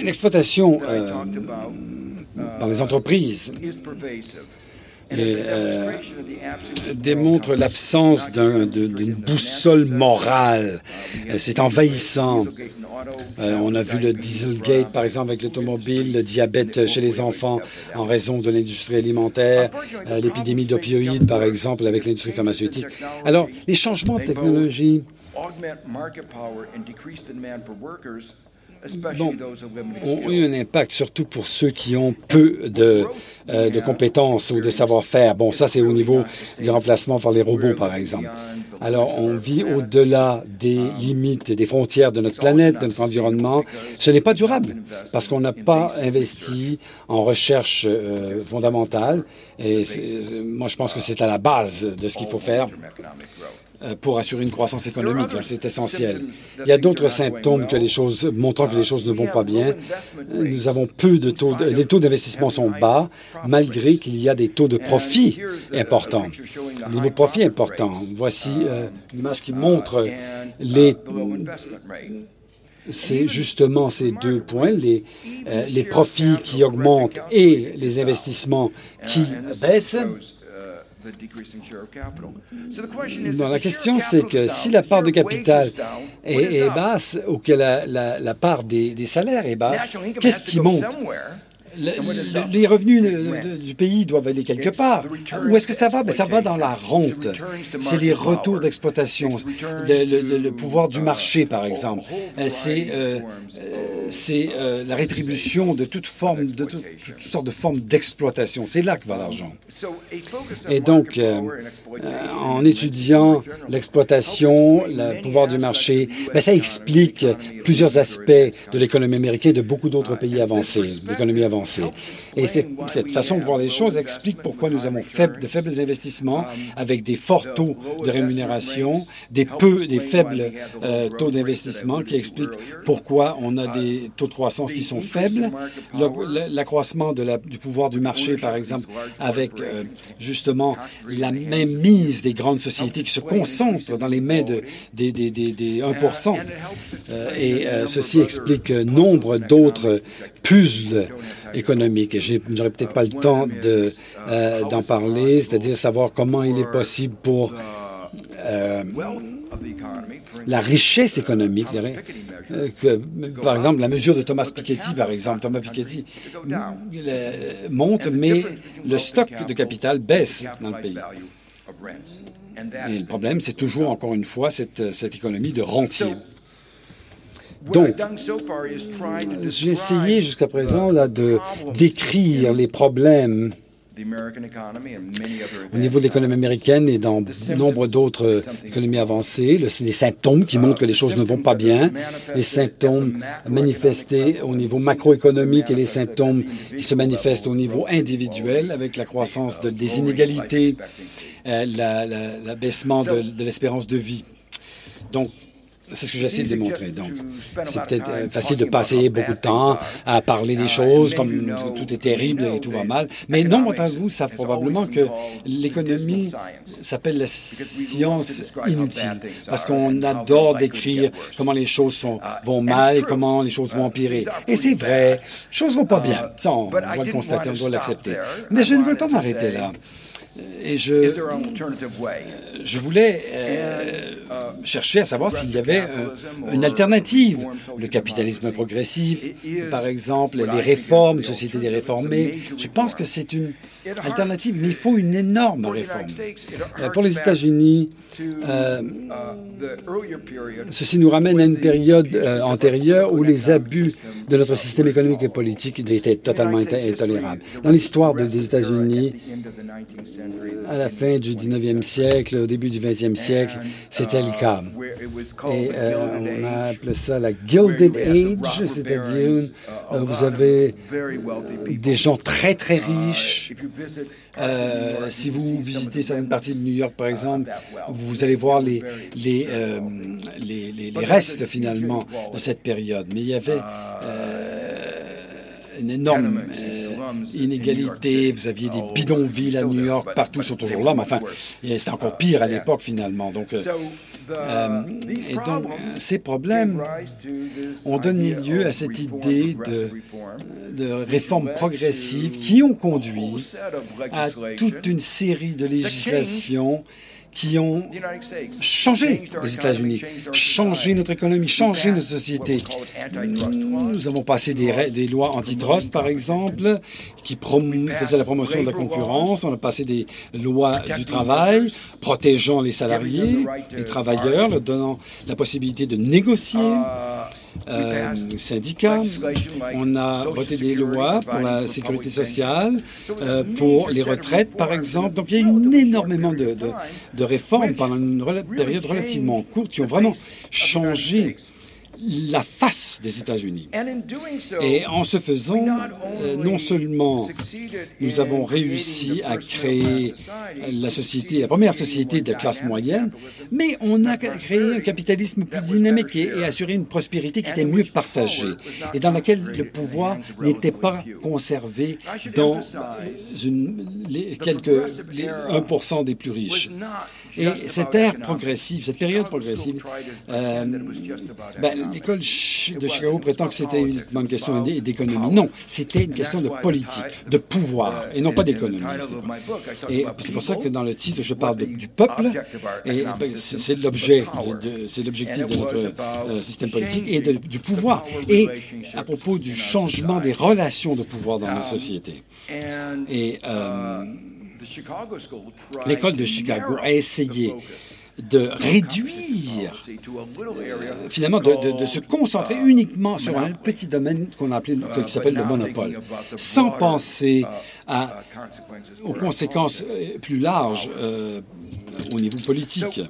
L'exploitation euh, dans les entreprises. euh, démontre l'absence d'une boussole morale. C'est envahissant. Euh, on a vu le Dieselgate, par exemple, avec l'automobile, le diabète chez les enfants en raison de l'industrie alimentaire, euh, l'épidémie d'opioïdes, par exemple, avec l'industrie pharmaceutique. Alors, les changements de technologie bon, ont eu un impact surtout pour ceux qui ont peu de, euh, de compétences ou de savoir-faire. Bon, ça, c'est au niveau du remplacement par les robots, par exemple. Alors, on vit au-delà des limites, des frontières de notre planète, de notre environnement. Ce n'est pas durable parce qu'on n'a pas investi en recherche euh, fondamentale. Et moi, je pense que c'est à la base de ce qu'il faut faire. Euh, pour assurer une croissance économique. Hein, c'est essentiel. Il y a d'autres symptômes que les choses, montrant que les choses ne vont pas bien. Nous avons peu de taux, les taux d'investissement sont bas, malgré qu'il y a des taux de profit importants. Des niveaux de profit importants. Voici euh, une image qui montre les c'est justement ces deux points, les, euh, les profits qui augmentent et les investissements qui baissent. La question, c'est que si la part de capital est, basse ou que la, part des, des salaires est basse, qu'est-ce qui monte? les revenus du pays doivent aller quelque part. Où est-ce que ça va? Ben, ça va dans la rente. C'est les retours d'exploitation, le, pouvoir du marché, par exemple. C'est euh, c'est euh, la rétribution de toute forme, de toutes sortes de formes d'exploitation. C'est là que va l'argent. Et donc, euh, en étudiant l'exploitation, le pouvoir du marché, ben, ça explique plusieurs aspects de l'économie américaine et de beaucoup d'autres pays avancés, d'économies avancées. Et cette, façon de voir les choses explique pourquoi nous avons de faibles investissements avec des forts taux de rémunération, des, peu, des faibles euh, taux d'investissement qui expliquent pourquoi on a des taux de croissance qui sont faibles. L'accroissement du pouvoir du marché, par exemple, avec euh, justement la même mise des grandes sociétés qui se concentrent dans les mains de, des, des, des, 1 euh, Et ceci explique nombre d'autres puzzles économiques. Je n'aurai peut-être pas le temps euh, d'en parler, c'est-à-dire savoir comment il est possible pour euh, la richesse économique, euh, par exemple, la mesure de Thomas Piketty, par exemple, Thomas Piketty monte, mais le stock de capital baisse dans le pays. Et le problème, c'est toujours, encore une fois, cette, cette économie de rentier. Donc, j'ai essayé jusqu'à présent là, de décrire les problèmes au niveau de l'économie américaine et dans nombre d'autres économies avancées, les symptômes qui montrent que les choses ne vont pas bien, les symptômes manifestés au niveau macroéconomique et les symptômes qui se manifestent au niveau individuel avec la croissance des inégalités, euh, l'abaissement de, de l'espérance de vie. Donc, c'est ce que j'essaie de démontrer. Donc, c'est peut-être euh, facile de passer beaucoup de temps à parler des choses comme tout est terrible et tout va mal. Mais nombre d'entre vous savent probablement que l'économie s'appelle la science inutile parce qu'on adore décrire comment les choses sont, vont mal et comment les choses vont empirer. Et c'est vrai, les choses vont pas bien. Ça, on doit le constater, on doit l'accepter. Mais je ne veux pas m'arrêter là. Et je, je voulais euh, chercher à savoir s'il y avait euh, une alternative. Le capitalisme progressif, par exemple, les réformes, société des réformés. Je pense que c'est une alternative, mais il faut une énorme réforme. Euh, pour les États-Unis, ceci nous ramène à une période antérieure où les abus de notre système économique et politique étaient totalement intolérables. Dans l'histoire des États-Unis, à la fin du 19e siècle, au début du 20e siècle, c'était le cas. Et euh, on a appelé ça la Gilded Age, c'est-à-dire euh, vous avez des gens très très riches. Euh, si vous visitez certaines parties de New York, par exemple, vous allez voir les, les restes finalement de cette période. Mais il y avait une énorme inégalité. Vous aviez des bidonvilles à New York, partout sont toujours là, mais enfin, c'était encore pire à l'époque finalement. Donc, Euh, et donc, ces problèmes ont donné lieu à cette idée de, de réformes progressives qui ont conduit à toute une série de législations qui ont changé les États-Unis, changé notre économie, changé notre société. Nous avons passé des, des lois antitrust, par exemple, qui faisaient la promotion de la concurrence. On a passé des lois du travail protégeant les salariés, les travailleurs, leur donnant la possibilité de négocier euh, syndicats. On a voté des lois pour la sécurité sociale, euh, pour les retraites, par exemple. Donc, il y a eu énormément de, réformes pendant une période relativement courte qui ont vraiment changé la face des États-Unis. Et en ce faisant, euh, non seulement nous avons réussi à créer la société, la première société de classe moyenne, mais on a créé un capitalisme plus dynamique et, assuré une prospérité qui était mieux partagée et dans laquelle le pouvoir n'était pas conservé dans une, les, quelques les 1% des plus riches. Et cette ère progressive, cette période progressive, euh, ben, l'école de Chicago prétend que c'était uniquement une question d'économie. Non, c'était une question de politique, de pouvoir, et non pas d'économie. Et c'est pour ça que dans le titre, je parle du peuple, et ben, c'est l'objet, c'est l'objectif de notre euh, système politique, et du pouvoir. Et à propos du changement des relations de pouvoir dans nos sociétés. Et euh, l'école de Chicago a essayé de réduire, euh, finalement, de, se concentrer uniquement sur un petit domaine qu'on appelé, qui s'appelle le monopole, sans penser à, aux conséquences euh, plus larges euh, au niveau politique.